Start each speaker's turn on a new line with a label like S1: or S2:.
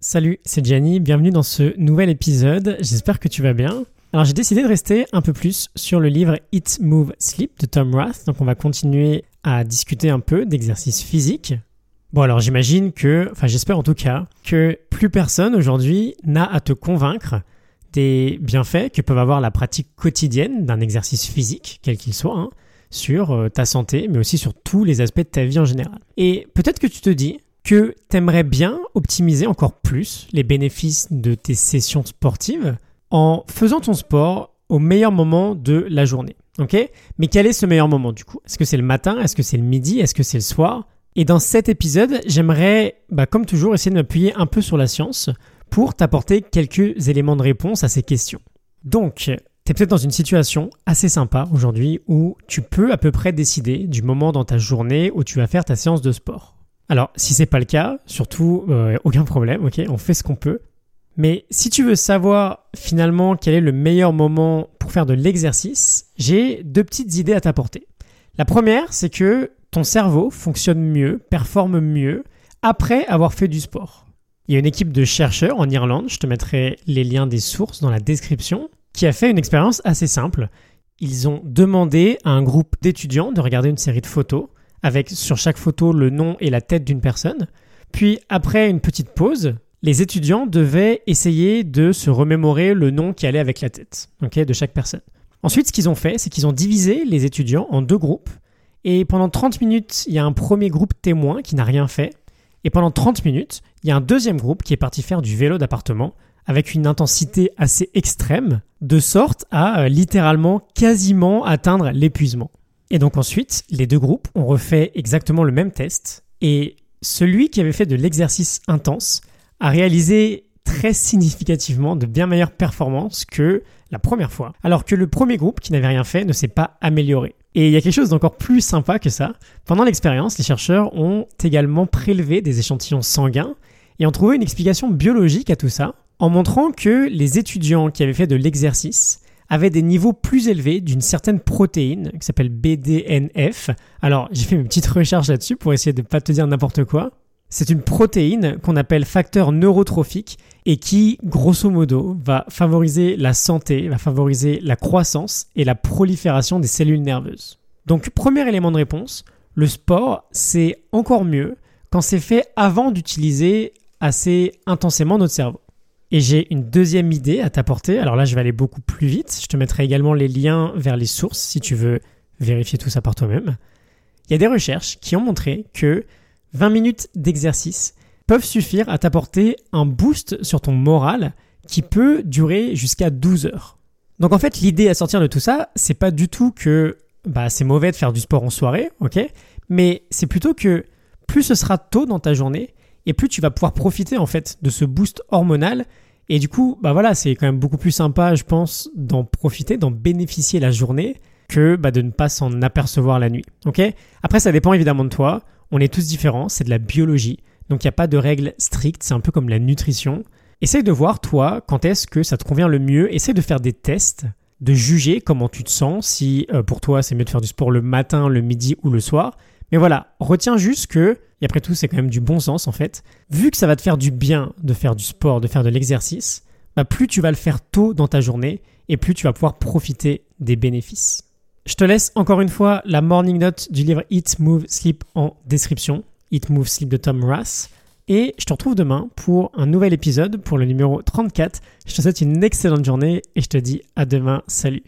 S1: Salut, c'est Gianni, bienvenue dans ce nouvel épisode, j'espère que tu vas bien. Alors j'ai décidé de rester un peu plus sur le livre Eat, Move, Sleep de Tom Rath, donc on va continuer à discuter un peu d'exercice physique. Bon alors j'imagine que, enfin j'espère en tout cas, que plus personne aujourd'hui n'a à te convaincre des bienfaits que peuvent avoir la pratique quotidienne d'un exercice physique, quel qu'il soit, hein, sur euh, ta santé, mais aussi sur tous les aspects de ta vie en général. Et peut-être que tu te dis, que t'aimerais bien optimiser encore plus les bénéfices de tes sessions sportives en faisant ton sport au meilleur moment de la journée. Ok? Mais quel est ce meilleur moment du coup? Est-ce que c'est le matin? Est-ce que c'est le midi? Est-ce que c'est le soir? Et dans cet épisode, j'aimerais, bah, comme toujours, essayer de m'appuyer un peu sur la science pour t'apporter quelques éléments de réponse à ces questions. Donc, tu es peut-être dans une situation assez sympa aujourd'hui où tu peux à peu près décider du moment dans ta journée où tu vas faire ta séance de sport. Alors, si c'est pas le cas, surtout, euh, aucun problème, ok, on fait ce qu'on peut. Mais si tu veux savoir finalement quel est le meilleur moment pour faire de l'exercice, j'ai deux petites idées à t'apporter. La première, c'est que ton cerveau fonctionne mieux, performe mieux après avoir fait du sport. Il y a une équipe de chercheurs en Irlande, je te mettrai les liens des sources dans la description, qui a fait une expérience assez simple. Ils ont demandé à un groupe d'étudiants de regarder une série de photos avec sur chaque photo le nom et la tête d'une personne. Puis après une petite pause, les étudiants devaient essayer de se remémorer le nom qui allait avec la tête de chaque personne. Ensuite, ce qu'ils ont fait, c'est qu'ils ont divisé les étudiants en deux groupes. Et pendant 30 minutes, il y a un premier groupe témoin qui n'a rien fait. Et pendant 30 minutes, il y a un deuxième groupe qui est parti faire du vélo d'appartement avec une intensité assez extrême, de sorte à euh, littéralement quasiment atteindre l'épuisement. Et donc ensuite, les deux groupes ont refait exactement le même test et celui qui avait fait de l'exercice intense a réalisé très significativement de bien meilleures performances que la première fois, alors que le premier groupe qui n'avait rien fait ne s'est pas amélioré. Et il y a quelque chose d'encore plus sympa que ça. Pendant l'expérience, les chercheurs ont également prélevé des échantillons sanguins et ont trouvé une explication biologique à tout ça, en montrant que les étudiants qui avaient fait de l'exercice avait des niveaux plus élevés d'une certaine protéine qui s'appelle BDNF. Alors, j'ai fait mes petites recherches là-dessus pour essayer de ne pas te dire n'importe quoi. C'est une protéine qu'on appelle facteur neurotrophique et qui, grosso modo, va favoriser la santé, va favoriser la croissance et la prolifération des cellules nerveuses. Donc, premier élément de réponse, le sport, c'est encore mieux quand c'est fait avant d'utiliser assez intensément notre cerveau. Et j'ai une deuxième idée à t'apporter. Alors là, je vais aller beaucoup plus vite. Je te mettrai également les liens vers les sources si tu veux vérifier tout ça par toi-même. Il y a des recherches qui ont montré que 20 minutes d'exercice peuvent suffire à t'apporter un boost sur ton moral qui peut durer jusqu'à 12 heures. Donc en fait, l'idée à sortir de tout ça, c'est pas du tout que bah, c'est mauvais de faire du sport en soirée, ok? Mais c'est plutôt que plus ce sera tôt dans ta journée, et plus tu vas pouvoir profiter en fait de ce boost hormonal. Et du coup, bah voilà, c'est quand même beaucoup plus sympa, je pense, d'en profiter, d'en bénéficier la journée que bah, de ne pas s'en apercevoir la nuit. Ok? Après, ça dépend évidemment de toi. On est tous différents, c'est de la biologie. Donc il n'y a pas de règles strictes, c'est un peu comme la nutrition. Essaye de voir, toi, quand est-ce que ça te convient le mieux. Essaye de faire des tests, de juger comment tu te sens, si euh, pour toi c'est mieux de faire du sport le matin, le midi ou le soir. Mais voilà, retiens juste que, et après tout c'est quand même du bon sens en fait, vu que ça va te faire du bien de faire du sport, de faire de l'exercice, bah plus tu vas le faire tôt dans ta journée et plus tu vas pouvoir profiter des bénéfices. Je te laisse encore une fois la morning note du livre Eat, Move, Sleep en description. Eat, Move, Sleep de Tom Rass. Et je te retrouve demain pour un nouvel épisode, pour le numéro 34. Je te souhaite une excellente journée et je te dis à demain. Salut